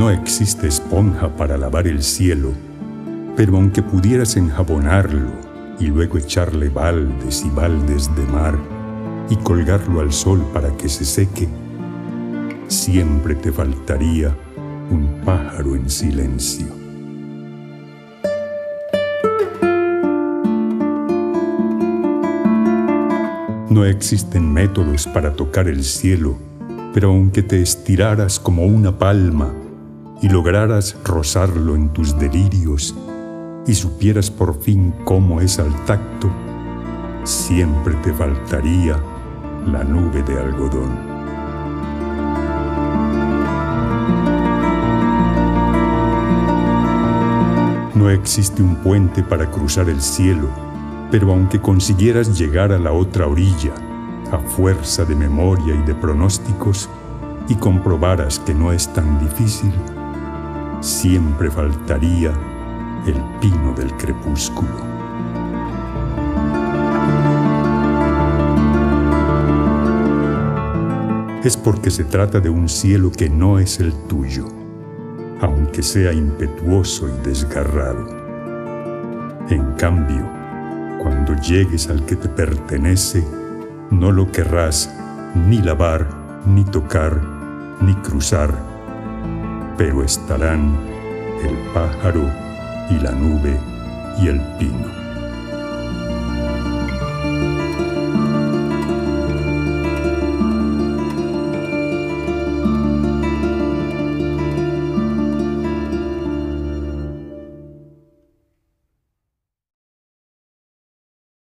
No existe esponja para lavar el cielo, pero aunque pudieras enjabonarlo y luego echarle baldes y baldes de mar y colgarlo al sol para que se seque, siempre te faltaría un pájaro en silencio. No existen métodos para tocar el cielo, pero aunque te estiraras como una palma y lograras rozarlo en tus delirios y supieras por fin cómo es al tacto, siempre te faltaría la nube de algodón. No existe un puente para cruzar el cielo, pero aunque consiguieras llegar a la otra orilla, a fuerza de memoria y de pronósticos, y comprobaras que no es tan difícil, siempre faltaría el pino del crepúsculo. Es porque se trata de un cielo que no es el tuyo, aunque sea impetuoso y desgarrado. En cambio, cuando llegues al que te pertenece, no lo querrás ni lavar, ni tocar, ni cruzar, pero estarán el pájaro y la nube y el pino.